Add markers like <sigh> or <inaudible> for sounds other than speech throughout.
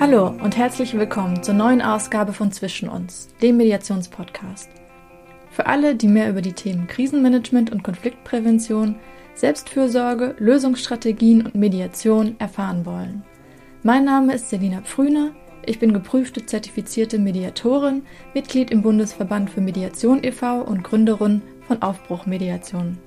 Hallo und herzlich willkommen zur neuen Ausgabe von Zwischen uns, dem Mediationspodcast. Für alle, die mehr über die Themen Krisenmanagement und Konfliktprävention, Selbstfürsorge, Lösungsstrategien und Mediation erfahren wollen. Mein Name ist Selina Pfrüner, ich bin geprüfte zertifizierte Mediatorin, Mitglied im Bundesverband für Mediation e.V. und Gründerin von Aufbruch Mediation.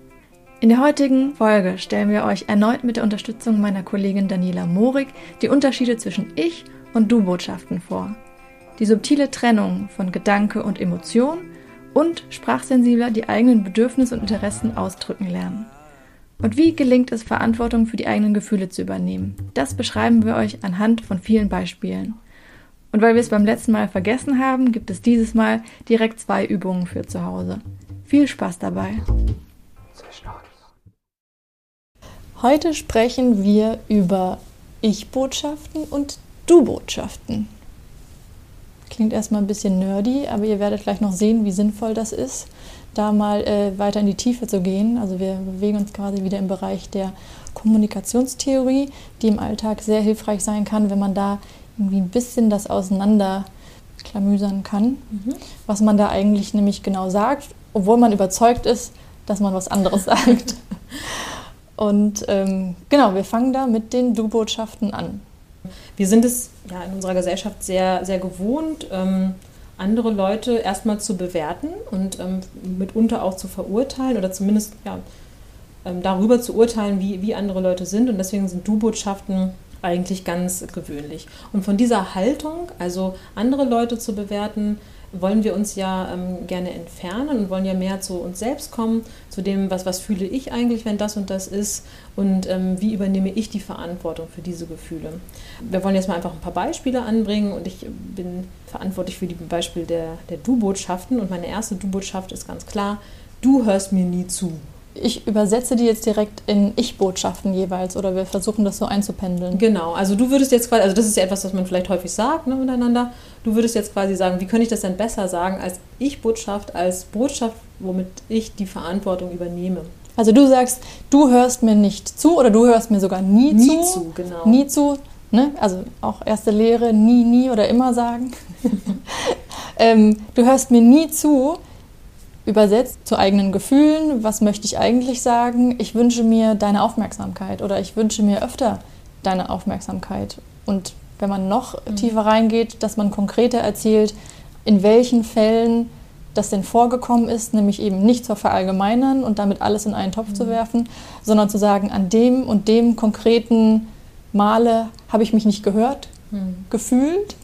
In der heutigen Folge stellen wir euch erneut mit der Unterstützung meiner Kollegin Daniela Morik die Unterschiede zwischen Ich und Du-Botschaften vor. Die subtile Trennung von Gedanke und Emotion und sprachsensibler die eigenen Bedürfnisse und Interessen ausdrücken lernen. Und wie gelingt es, Verantwortung für die eigenen Gefühle zu übernehmen? Das beschreiben wir euch anhand von vielen Beispielen. Und weil wir es beim letzten Mal vergessen haben, gibt es dieses Mal direkt zwei Übungen für zu Hause. Viel Spaß dabei! Heute sprechen wir über Ich-Botschaften und Du-Botschaften. Klingt erstmal ein bisschen nerdy, aber ihr werdet gleich noch sehen, wie sinnvoll das ist, da mal äh, weiter in die Tiefe zu gehen. Also wir bewegen uns quasi wieder im Bereich der Kommunikationstheorie, die im Alltag sehr hilfreich sein kann, wenn man da irgendwie ein bisschen das auseinander klamüsern kann, mhm. was man da eigentlich nämlich genau sagt, obwohl man überzeugt ist, dass man was anderes <laughs> sagt. Und ähm, genau, wir fangen da mit den Du-Botschaften an. Wir sind es ja in unserer Gesellschaft sehr, sehr gewohnt, ähm, andere Leute erstmal zu bewerten und ähm, mitunter auch zu verurteilen oder zumindest ja, ähm, darüber zu urteilen, wie, wie andere Leute sind. Und deswegen sind Du-Botschaften eigentlich ganz gewöhnlich. Und von dieser Haltung, also andere Leute zu bewerten, wollen wir uns ja ähm, gerne entfernen und wollen ja mehr zu uns selbst kommen, zu dem, was, was fühle ich eigentlich, wenn das und das ist und ähm, wie übernehme ich die Verantwortung für diese Gefühle. Wir wollen jetzt mal einfach ein paar Beispiele anbringen und ich bin verantwortlich für die Beispiele der, der Du-Botschaften und meine erste Du-Botschaft ist ganz klar, du hörst mir nie zu. Ich übersetze die jetzt direkt in Ich-Botschaften jeweils oder wir versuchen das so einzupendeln. Genau, also du würdest jetzt quasi, also das ist ja etwas, was man vielleicht häufig sagt ne, miteinander, du würdest jetzt quasi sagen, wie könnte ich das denn besser sagen als Ich-Botschaft, als Botschaft, womit ich die Verantwortung übernehme. Also du sagst, du hörst mir nicht zu oder du hörst mir sogar nie, nie zu. Nie zu, genau. Nie zu, ne? also auch erste Lehre, nie, nie oder immer sagen. <laughs> ähm, du hörst mir nie zu Übersetzt zu eigenen Gefühlen, was möchte ich eigentlich sagen? Ich wünsche mir deine Aufmerksamkeit oder ich wünsche mir öfter deine Aufmerksamkeit. Und wenn man noch mhm. tiefer reingeht, dass man konkreter erzählt, in welchen Fällen das denn vorgekommen ist, nämlich eben nicht zu verallgemeinern und damit alles in einen Topf mhm. zu werfen, sondern zu sagen, an dem und dem konkreten Male habe ich mich nicht gehört, mhm. gefühlt.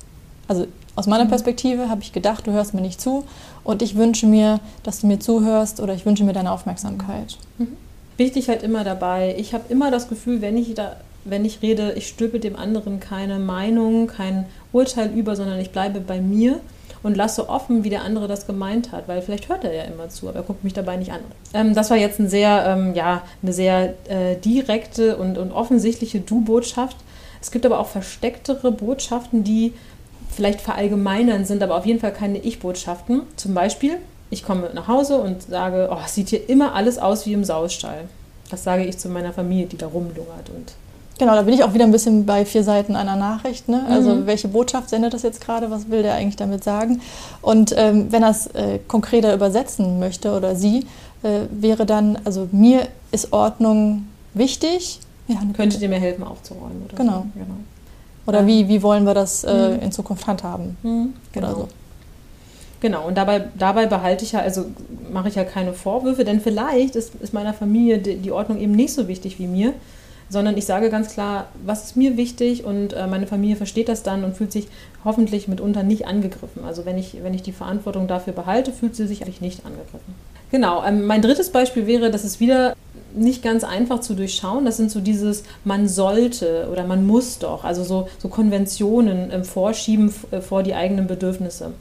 Also aus meiner mhm. Perspektive habe ich gedacht, du hörst mir nicht zu und ich wünsche mir, dass du mir zuhörst oder ich wünsche mir deine Aufmerksamkeit. Mhm. Wichtig halt immer dabei, ich habe immer das Gefühl, wenn ich da wenn ich rede, ich stülpe dem anderen keine Meinung, kein Urteil über, sondern ich bleibe bei mir und lasse offen, wie der andere das gemeint hat, weil vielleicht hört er ja immer zu, aber er guckt mich dabei nicht an. Ähm, das war jetzt ein sehr, ähm, ja, eine sehr äh, direkte und, und offensichtliche Du-Botschaft. Es gibt aber auch verstecktere Botschaften, die vielleicht verallgemeinern sind, aber auf jeden Fall keine Ich-Botschaften. Zum Beispiel, ich komme nach Hause und sage, oh, es sieht hier immer alles aus wie im Saustall. Das sage ich zu meiner Familie, die da rumlungert und Genau, da bin ich auch wieder ein bisschen bei vier Seiten einer Nachricht. Ne? Also mhm. welche Botschaft sendet das jetzt gerade? Was will der eigentlich damit sagen? Und ähm, wenn er es äh, konkreter übersetzen möchte oder sie, äh, wäre dann, also mir ist Ordnung wichtig. Ja, Könntet ihr mir helfen aufzuräumen? Oder genau. So? genau. Oder wie, wie wollen wir das äh, mhm. in Zukunft handhaben? Mhm, genau. So. Genau, und dabei, dabei behalte ich ja, also mache ich ja keine Vorwürfe, denn vielleicht ist, ist meiner Familie die, die, Ordnung eben nicht so wichtig wie mir, sondern ich sage ganz klar, was ist mir wichtig und äh, meine Familie versteht das dann und fühlt sich hoffentlich mitunter nicht angegriffen. Also wenn ich, wenn ich die Verantwortung dafür behalte, fühlt sie sich eigentlich nicht angegriffen. Genau, ähm, mein drittes Beispiel wäre, dass es wieder nicht ganz einfach zu durchschauen. Das sind so dieses man sollte oder man muss doch, also so, so Konventionen ähm, vorschieben äh, vor die eigenen Bedürfnisse.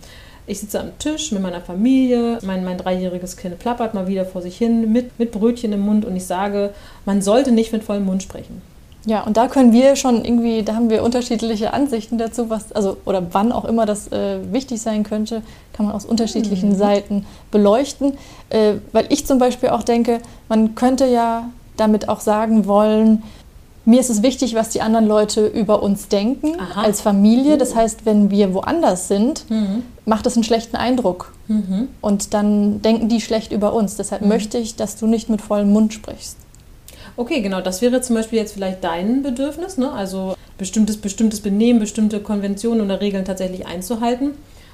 Ich sitze am Tisch mit meiner Familie, mein, mein dreijähriges Kind plappert mal wieder vor sich hin mit, mit Brötchen im Mund und ich sage, man sollte nicht mit vollem Mund sprechen. Ja, und da können wir schon irgendwie, da haben wir unterschiedliche Ansichten dazu, was, also oder wann auch immer das äh, wichtig sein könnte, kann man aus unterschiedlichen mhm. Seiten beleuchten. Äh, weil ich zum Beispiel auch denke, man könnte ja damit auch sagen wollen, mir ist es wichtig, was die anderen Leute über uns denken Aha. als Familie. Das heißt, wenn wir woanders sind, Mhm. macht es einen schlechten Eindruck. Mhm. Und dann denken die schlecht über uns. Deshalb möchte ich, dass du nicht mit vollem Mund sprichst. Okay, genau. Das wäre zum Beispiel jetzt vielleicht dein Bedürfnis, ne? also bestimmtes, bestimmtes Benehmen, bestimmte Konventionen oder Regeln tatsächlich einzuhalten.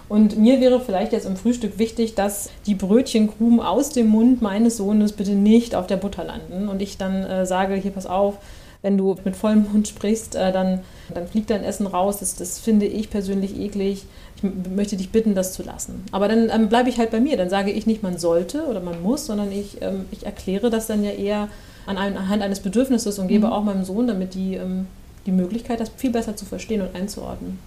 Und mir wäre vielleicht jetzt im Frühstück wichtig, dass die Brötchenkrumen aus dem Mund meines Sohnes bitte nicht auf der Butter landen. Und ich dann äh, sage, hier pass auf, wenn du mit vollem Mund sprichst, äh, dann, dann fliegt dein Essen raus. Das, das finde ich persönlich eklig. Ich möchte dich bitten, das zu lassen. Aber dann ähm, bleibe ich halt bei mir. Dann sage ich nicht, man sollte oder man muss, sondern ich, ähm, ich erkläre das dann ja eher anhand eines Bedürfnisses und gebe Mhm. auch meinem Sohn damit die, ähm, die Möglichkeit, das viel besser zu verstehen und einzuordnen.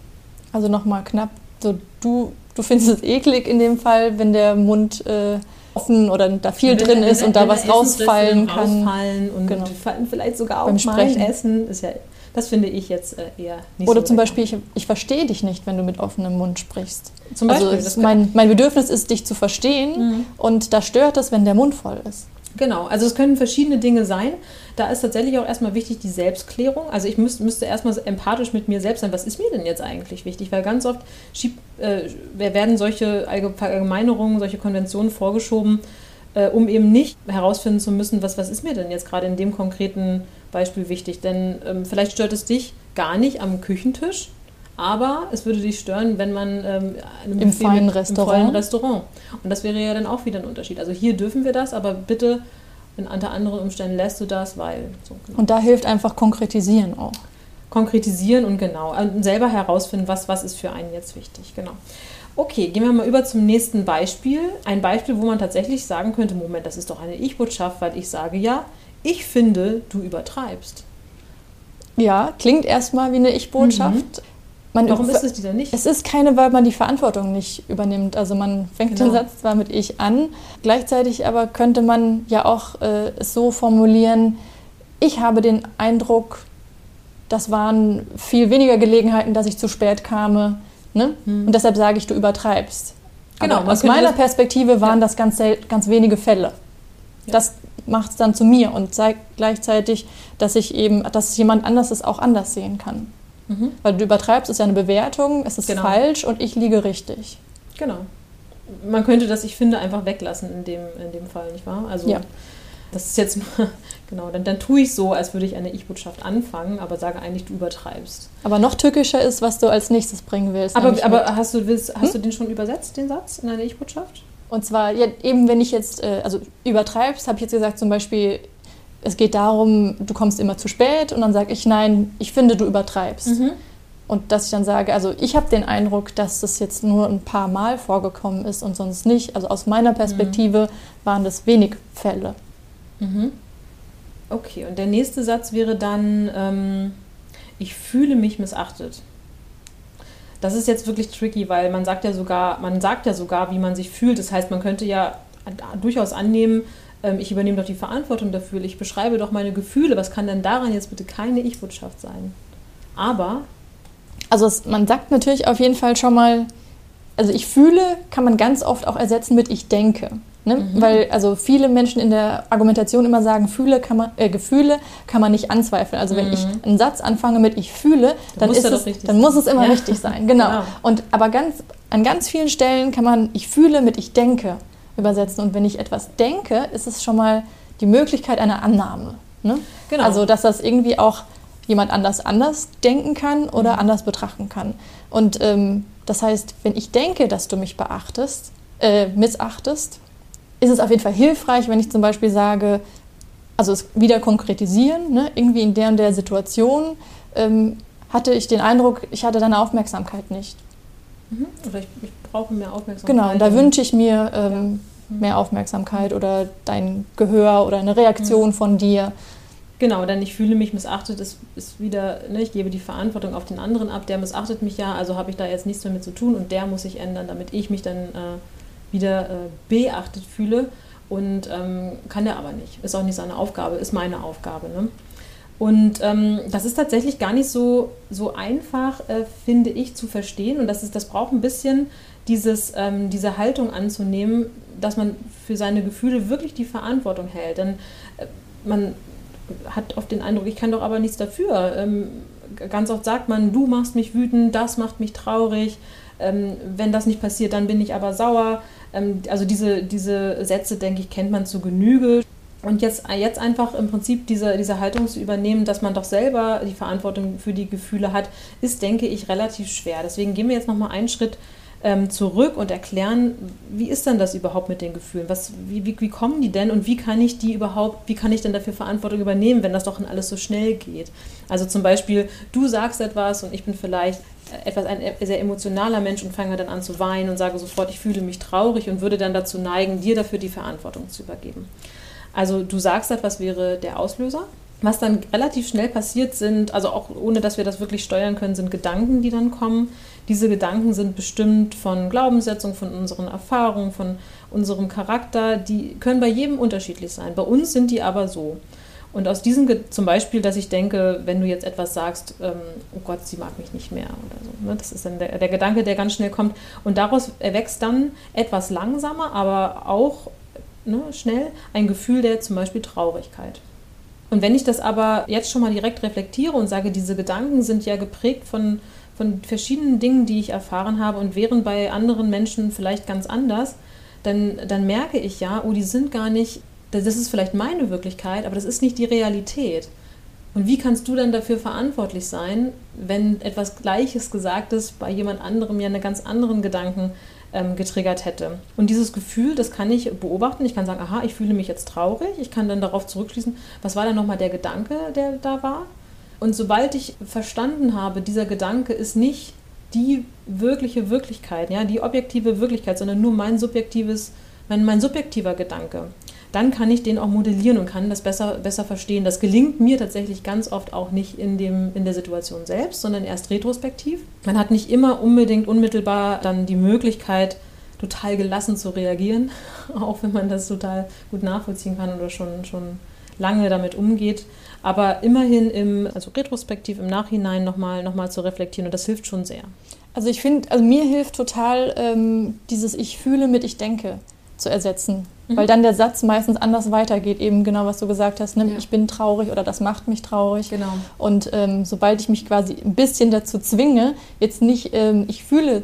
Also nochmal knapp, so du, du findest es eklig in dem Fall, wenn der Mund äh, offen oder da viel Wenn- drin wenn- ist und da wenn was da rausfallen kann. Rausfallen und Genau. vielleicht sogar Beim auf mein Sprechen. Essen. Ist ja, das finde ich jetzt äh, eher nicht Oder so zum. Beispiel, ich, ich verstehe dich nicht, wenn du mit offenem Mund sprichst. Zum Beispiel, also es, kann- mein, mein Bedürfnis ist, dich zu verstehen Mhm. und da stört es, wenn der Mund voll ist. Genau, also es können verschiedene Dinge sein. Da ist tatsächlich auch erstmal wichtig die Selbstklärung. Also ich müsst, müsste erstmal empathisch mit mir selbst sein, was ist mir denn jetzt eigentlich wichtig? Weil ganz oft schieb, äh, werden solche Allge- Verallgemeinerungen, solche Konventionen vorgeschoben, äh, um eben nicht herausfinden zu müssen, was, was ist mir denn jetzt gerade in dem konkreten Beispiel wichtig. Denn ähm, vielleicht stört es dich gar nicht am Küchentisch, aber es würde dich stören, wenn man ähm, einem Im feinen mit- Restaurant. Im vollen Restaurant. Und das wäre ja dann auch wieder ein Unterschied. Also hier dürfen wir das, aber bitte in unter anderen Umständen lässt du das, weil so, genau. Und da hilft einfach konkretisieren auch. konkretisieren und genau und selber herausfinden, was, was ist für einen jetzt wichtig. Genau. Okay, gehen wir mal über zum nächsten Beispiel. Ein Beispiel, wo man tatsächlich sagen könnte, Moment, das ist doch eine Ich-Botschaft, weil ich sage ja, ich finde, du übertreibst. Ja, klingt erstmal wie eine Ich-Botschaft. Man. Warum ist es die denn nicht? Es ist keine, weil man die Verantwortung nicht übernimmt. Also man fängt Genau. den Satz zwar mit Ich an, gleichzeitig aber könnte man ja auch äh, es so formulieren, ich habe den Eindruck, das waren viel weniger Gelegenheiten, dass ich zu spät kam. Ne? Hm. Und deshalb sage ich, du übertreibst. Genau, aus meiner Perspektive waren Ja. das ganz, ganz wenige Fälle. Ja. Das macht es dann zu mir und zeigt gleichzeitig, dass ich eben, dass jemand anders es auch anders sehen kann. Mhm. Weil du übertreibst, ist ja eine Bewertung, es ist Genau. falsch und ich liege richtig. Genau. Man könnte das, ich finde, einfach weglassen in dem, in dem Fall, nicht wahr? Also Ja. das ist jetzt nur, <laughs> genau, dann, dann tue ich so, als würde ich eine Ich-Botschaft anfangen, aber sage eigentlich, du übertreibst. Aber noch tückischer ist, was du als nächstes bringen willst. Aber, aber hast, du, willst, hast du den schon übersetzt, den Satz, in eine Ich-Botschaft? Und zwar, ja, eben wenn ich jetzt, äh, also übertreibst, habe ich jetzt gesagt, zum Beispiel, es geht darum, du kommst immer zu spät und dann sage ich, nein, ich finde, du übertreibst. Mhm. Und dass ich dann sage, also ich habe den Eindruck, dass das jetzt nur ein paar Mal vorgekommen ist und sonst nicht. Also aus meiner Perspektive waren das wenig Fälle. Mhm. Okay, und der nächste Satz wäre dann, ähm, ich fühle mich missachtet. Das ist jetzt wirklich tricky, weil man sagt ja sogar, man sagt ja sogar, wie man sich fühlt. Das heißt, man könnte ja durchaus annehmen, ich übernehme doch die Verantwortung dafür, ich beschreibe doch meine Gefühle. Was kann denn daran jetzt bitte keine Ich-Botschaft sein? Aber, Also es, man sagt natürlich auf jeden Fall schon mal, also ich fühle, kann man ganz oft auch ersetzen mit ich denke. Ne? Mhm. Weil also viele Menschen in der Argumentation immer sagen, fühle kann man, äh, Gefühle kann man nicht anzweifeln. Also wenn Mhm. ich einen Satz anfange mit ich fühle, dann, muss ist es, dann muss es immer Ja. richtig sein. Genau. <laughs> Genau. Und aber ganz, an ganz vielen Stellen kann man ich fühle mit ich denke übersetzen. Und wenn ich etwas denke, ist es schon mal die Möglichkeit einer Annahme. Ne? Genau. Also dass das irgendwie auch jemand anders anders denken kann oder Mhm. anders betrachten kann. Und ähm, das heißt, wenn ich denke, dass du mich beachtest, äh, missachtest, ist es auf jeden Fall hilfreich, wenn ich zum Beispiel sage, also es wieder konkretisieren, ne? irgendwie in der und der Situation ähm, hatte ich den Eindruck, ich hatte deine Aufmerksamkeit nicht. Mhm. oder ich, ich brauche mehr Aufmerksamkeit. Genau, und da wünsche ich mir ähm, Mhm. mehr Aufmerksamkeit oder dein Gehör oder eine Reaktion von dir. Genau, denn ich fühle mich missachtet, ist, ist wieder, ne, ich gebe die Verantwortung auf den anderen ab, der missachtet mich ja, also habe ich da jetzt nichts mehr mit zu tun und der muss sich ändern, damit ich mich dann äh, wieder äh, beachtet fühle und ähm, kann er aber nicht. Ist auch nicht seine Aufgabe, ist meine Aufgabe. Ne? Und ähm, das ist tatsächlich gar nicht so, so einfach, äh, finde ich, zu verstehen. Und das, ist, das braucht ein bisschen dieses, ähm, diese Haltung anzunehmen, dass man für seine Gefühle wirklich die Verantwortung hält. Denn äh, man hat oft den Eindruck, ich kann doch aber nichts dafür. Ähm, ganz oft sagt man, du machst mich wütend, das macht mich traurig. Ähm, wenn das nicht passiert, dann bin ich aber sauer. Ähm, also diese, diese Sätze, denke ich, kennt man zu Genüge. Und jetzt, jetzt einfach im Prinzip diese, diese Haltung zu übernehmen, dass man doch selber die Verantwortung für die Gefühle hat, ist, denke ich, relativ schwer. Deswegen gehen wir jetzt nochmal einen Schritt ähm, zurück und erklären, wie ist denn das überhaupt mit den Gefühlen? Was, wie, wie, wie kommen die denn und wie kann ich die überhaupt, wie kann ich denn dafür Verantwortung übernehmen, wenn das doch alles so schnell geht? Also zum Beispiel, du sagst etwas und ich bin vielleicht etwas ein sehr emotionaler Mensch und fange dann an zu weinen und sage sofort, ich fühle mich traurig und würde dann dazu neigen, dir dafür die Verantwortung zu übergeben. Also du sagst etwas wäre der Auslöser. Was dann relativ schnell passiert sind, also auch ohne dass wir das wirklich steuern können, sind Gedanken, die dann kommen. Diese Gedanken sind bestimmt von Glaubenssetzungen, von unseren Erfahrungen, von unserem Charakter. Die können bei jedem unterschiedlich sein. Bei uns sind die aber so. Und aus diesem, zum Beispiel, dass ich denke, wenn du jetzt etwas sagst, ähm, oh Gott, sie mag mich nicht mehr oder so. Ne? Das ist dann der, der Gedanke, der ganz schnell kommt. Und daraus erwächst dann etwas langsamer, aber auch ne, schnell ein Gefühl der zum Beispiel Traurigkeit. Und wenn ich das aber jetzt schon mal direkt reflektiere und sage, diese Gedanken sind ja geprägt von, von verschiedenen Dingen, die ich erfahren habe und wären bei anderen Menschen vielleicht ganz anders, dann, dann merke ich ja, oh, die sind gar nicht das ist vielleicht meine Wirklichkeit, aber das ist nicht die Realität. Und wie kannst du dann dafür verantwortlich sein, wenn etwas Gleiches Gesagtes bei jemand anderem ja einen ganz anderen Gedanken ähm, getriggert hätte? Und dieses Gefühl, das kann ich beobachten. Ich kann sagen, aha, ich fühle mich jetzt traurig. Ich kann dann darauf zurückschließen, was war dann nochmal der Gedanke, der da war? Und sobald ich verstanden habe, dieser Gedanke ist nicht die wirkliche Wirklichkeit, ja, die objektive Wirklichkeit, sondern nur mein subjektives, mein, mein subjektiver Gedanke, dann kann ich den auch modellieren und kann das besser, besser verstehen. Das gelingt mir tatsächlich ganz oft auch nicht in, dem, in der Situation selbst, sondern erst retrospektiv. Man hat nicht immer unbedingt unmittelbar dann die Möglichkeit, total gelassen zu reagieren, <laughs> auch wenn man das total gut nachvollziehen kann oder schon, schon lange damit umgeht. Aber immerhin im, also retrospektiv im Nachhinein nochmal noch mal zu reflektieren und das hilft schon sehr. Also ich finde, also mir hilft total ähm, dieses Ich fühle mit Ich denke zu ersetzen. Mhm. Weil dann der Satz meistens anders weitergeht, eben genau was du gesagt hast, ne? Ja. ich bin traurig oder das macht mich traurig. Genau. Und ähm, sobald ich mich quasi ein bisschen dazu zwinge, jetzt nicht ähm, ich fühle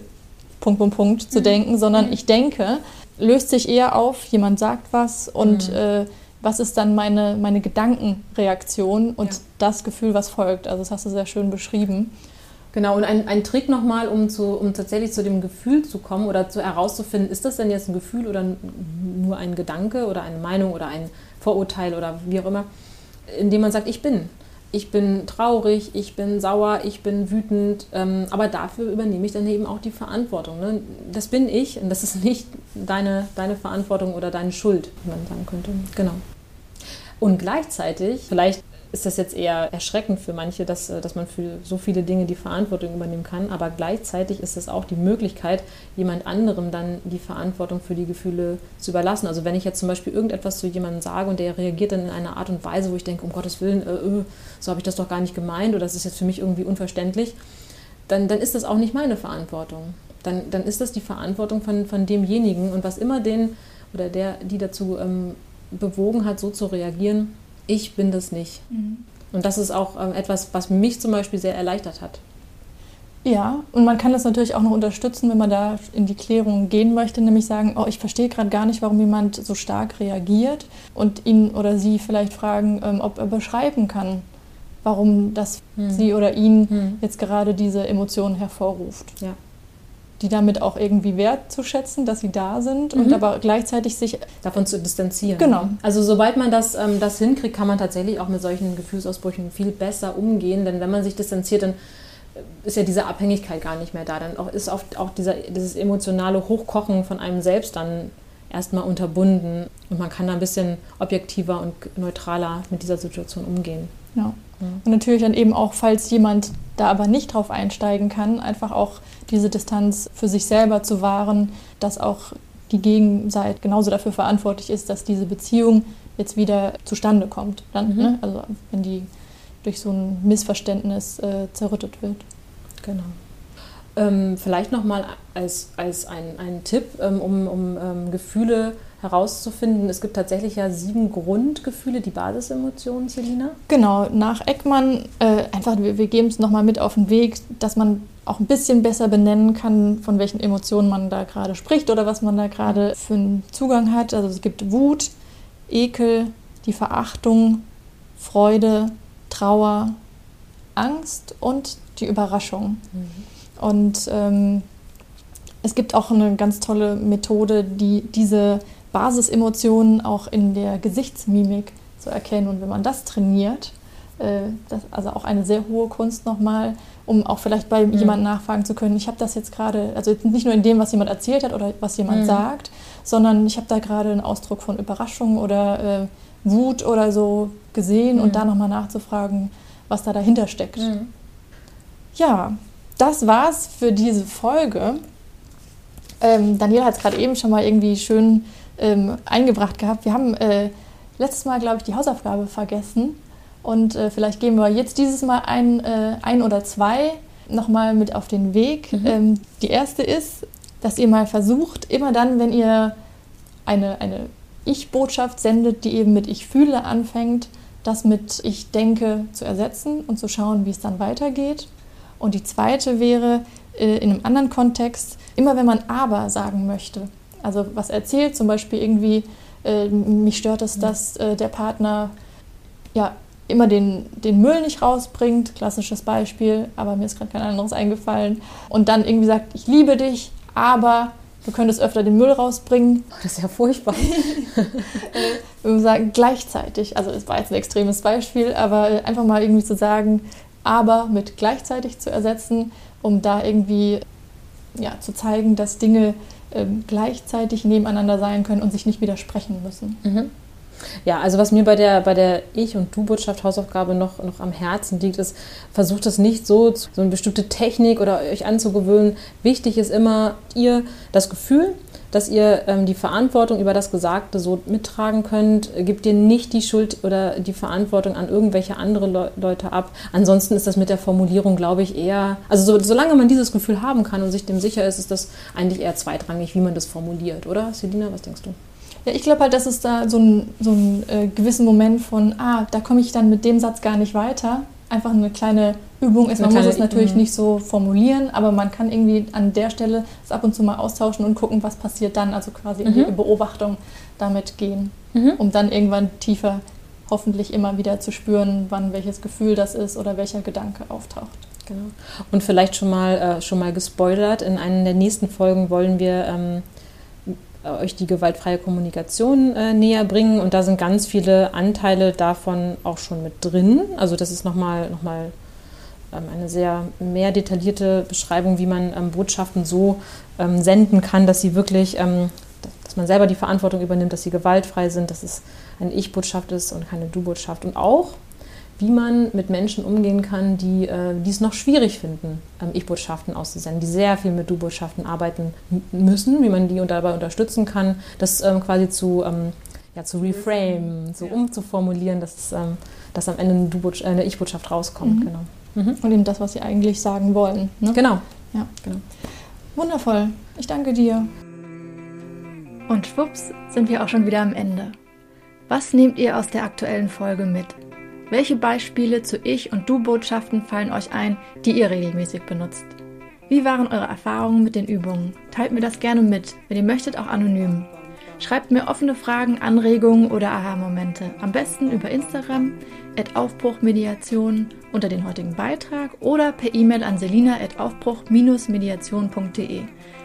Punkt, Punkt, Punkt mhm. zu denken, sondern mhm. ich denke, löst sich eher auf, jemand sagt was und mhm. äh, was ist dann meine, meine Gedankenreaktion und ja. das Gefühl, was folgt. Also das hast du sehr schön beschrieben. Genau, und ein, ein Trick nochmal, um, um tatsächlich zu dem Gefühl zu kommen oder zu herauszufinden, ist das denn jetzt ein Gefühl oder nur ein Gedanke oder eine Meinung oder ein Vorurteil oder wie auch immer, indem man sagt, ich bin. Ich bin traurig, ich bin sauer, ich bin wütend, ähm, aber dafür übernehme ich dann eben auch die Verantwortung. Ne? Das bin ich und das ist nicht deine, deine Verantwortung oder deine Schuld, wie man sagen könnte. Genau. Und gleichzeitig, vielleicht ist das jetzt eher erschreckend für manche, dass, äh, dass man für so viele Dinge die Verantwortung übernehmen kann. Aber gleichzeitig ist es auch die Möglichkeit, jemand anderem dann die Verantwortung für die Gefühle zu überlassen. Also wenn ich jetzt zum Beispiel irgendetwas zu jemandem sage und der reagiert dann in einer Art und Weise, wo ich denke, um Gottes Willen, äh, äh so habe ich das doch gar nicht gemeint oder das ist jetzt für mich irgendwie unverständlich, dann, dann ist das auch nicht meine Verantwortung. Dann, dann ist das die Verantwortung von, von demjenigen und was immer den oder der, die dazu ähm, bewogen hat, so zu reagieren, ich bin das nicht. Mhm. Und das ist auch ähm, etwas, was mich zum Beispiel sehr erleichtert hat. Ja, und man kann das natürlich auch noch unterstützen, wenn man da in die Klärung gehen möchte, nämlich sagen, oh, ich verstehe gerade gar nicht, warum jemand so stark reagiert und ihn oder sie vielleicht fragen, ähm, ob er beschreiben kann, warum das hm. sie oder ihn hm. jetzt gerade diese Emotionen hervorruft. Ja die damit auch irgendwie wertzuschätzen, dass sie da sind mhm. und aber gleichzeitig sich davon zu distanzieren. Genau. Also sobald man das, ähm, das hinkriegt, kann man tatsächlich auch mit solchen Gefühlsausbrüchen viel besser umgehen, denn wenn man sich distanziert, dann äh, ist ja diese Abhängigkeit gar nicht mehr da. Dann auch, ist oft auch dieser, dieses emotionale Hochkochen von einem selbst dann erstmal unterbunden und man kann da ein bisschen objektiver und neutraler mit dieser Situation umgehen. Ja. Und natürlich dann eben auch, falls jemand da aber nicht drauf einsteigen kann, einfach auch diese Distanz für sich selber zu wahren, dass auch die Gegenseite genauso dafür verantwortlich ist, dass diese Beziehung jetzt wieder zustande kommt. Dann, mhm. ne? Also wenn die durch so ein Missverständnis äh, zerrüttet wird. Genau. Ähm, vielleicht nochmal als, als ein, ein Tipp, ähm, um, um ähm, Gefühle herauszufinden, es gibt tatsächlich ja sieben Grundgefühle, die Basisemotionen, Selina. Genau, nach Eckmann, äh, einfach, wir, wir geben es nochmal mit auf den Weg, dass man auch ein bisschen besser benennen kann, von welchen Emotionen man da gerade spricht oder was man da gerade für einen Zugang hat. Also es gibt Wut, Ekel, die Verachtung, Freude, Trauer, Angst und die Überraschung. Mhm. Und ähm, es gibt auch eine ganz tolle Methode, die diese Basisemotionen auch in der Gesichtsmimik zu erkennen. Und wenn man das trainiert, äh, das, also auch eine sehr hohe Kunst nochmal, um auch vielleicht bei mhm. jemandem nachfragen zu können, ich habe das jetzt gerade, also nicht nur in dem, was jemand erzählt hat oder was jemand mhm. sagt, sondern ich habe da gerade einen Ausdruck von Überraschung oder äh, Wut oder so gesehen mhm. und da nochmal nachzufragen, was da dahinter steckt. Mhm. Ja, das war's für diese Folge. Ähm, Daniela hat es gerade eben schon mal irgendwie schön ähm, eingebracht gehabt. Wir haben äh, letztes Mal, glaube ich, die Hausaufgabe vergessen. Und äh, vielleicht geben wir jetzt dieses Mal ein, äh, ein oder zwei nochmal mit auf den Weg. Mhm. Ähm, die erste ist, dass ihr mal versucht, immer dann, wenn ihr eine, eine Ich-Botschaft sendet, die eben mit Ich fühle anfängt, das mit Ich denke zu ersetzen und zu schauen, wie es dann weitergeht. Und die zweite wäre, äh, in einem anderen Kontext, immer wenn man aber sagen möchte, also was erzählt, zum Beispiel irgendwie, äh, mich stört es, dass äh, der Partner ja immer den, den Müll nicht rausbringt, klassisches Beispiel, aber mir ist gerade kein anderes eingefallen. Und dann irgendwie sagt, ich liebe dich, aber du könntest öfter den Müll rausbringen. Oh, das ist ja furchtbar. Wenn <laughs> wir sagen, gleichzeitig, also es war jetzt ein extremes Beispiel, aber einfach mal irgendwie zu sagen, aber mit gleichzeitig zu ersetzen, um da irgendwie ja, zu zeigen, dass Dinge gleichzeitig nebeneinander sein können und sich nicht widersprechen müssen. Mhm. Ja, also was mir bei der, bei der Ich- und Du-Botschaft Hausaufgabe noch, noch am Herzen liegt, ist, versucht es nicht so, so eine bestimmte Technik oder euch anzugewöhnen. Wichtig ist immer ihr das Gefühl, dass ihr ähm, die Verantwortung über das Gesagte so mittragen könnt. Gebt ihr nicht die Schuld oder die Verantwortung an irgendwelche andere Le Leute ab. Ansonsten ist das mit der Formulierung, glaube ich, eher, also so, solange man dieses Gefühl haben kann und sich dem sicher ist, ist das eigentlich eher zweitrangig, wie man das formuliert, oder? Selina, was denkst du? Ja, ich glaube halt, dass es da so einen so äh, gewissen Moment von, ah, da komme ich dann mit dem Satz gar nicht weiter. Einfach eine kleine Übung ist. Man muss es natürlich nicht so formulieren, aber man kann irgendwie an der Stelle es ab und zu mal austauschen und gucken, was passiert dann. Also quasi in die mhm. Beobachtung damit gehen, mhm. um dann irgendwann tiefer hoffentlich immer wieder zu spüren, wann welches Gefühl das ist oder welcher Gedanke auftaucht. Genau. Und vielleicht schon mal, äh, schon mal gespoilert, in einer der nächsten Folgen wollen wir ähm, euch die gewaltfreie Kommunikation äh, näher bringen. Und da sind ganz viele Anteile davon auch schon mit drin. Also das ist nochmal noch mal, ähm, eine sehr mehr detaillierte Beschreibung, wie man ähm, Botschaften so ähm, senden kann, dass sie wirklich, ähm, dass man selber die Verantwortung übernimmt, dass sie gewaltfrei sind, dass es eine Ich-Botschaft ist und keine Du-Botschaft. Und auch wie man mit Menschen umgehen kann, die, äh, die es noch schwierig finden, ähm, Ich-Botschaften auszusenden, die sehr viel mit Du-Botschaften arbeiten müssen, wie man die dabei unterstützen kann, das ähm, quasi zu, ähm, ja, zu reframe, so umzuformulieren, dass, ähm, dass am Ende eine, äh, eine Ich-Botschaft rauskommt. Mhm. Genau. Mhm. Und eben das, was sie eigentlich sagen wollen. Ne? Genau. Ja. genau. Wundervoll. Ich danke dir. Und schwupps sind wir auch schon wieder am Ende. Was nehmt ihr aus der aktuellen Folge mit? Welche Beispiele zu Ich- und Du-Botschaften fallen euch ein, die ihr regelmäßig benutzt? Wie waren eure Erfahrungen mit den Übungen? Teilt mir das gerne mit, wenn ihr möchtet, auch anonym. Schreibt mir offene Fragen, Anregungen oder Aha-Momente. Am besten über Instagram, at Aufbruchmediation unter den heutigen Beitrag oder per E-Mail an selina at aufbruch-mediation.de.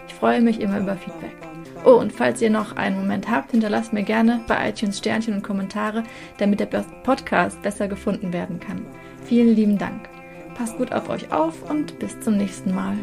Ich freue mich immer über Feedback. Oh, und falls ihr noch einen Moment habt, hinterlasst mir gerne bei iTunes Sternchen und Kommentare, damit der Podcast besser gefunden werden kann. Vielen lieben Dank. Passt gut auf euch auf und bis zum nächsten Mal.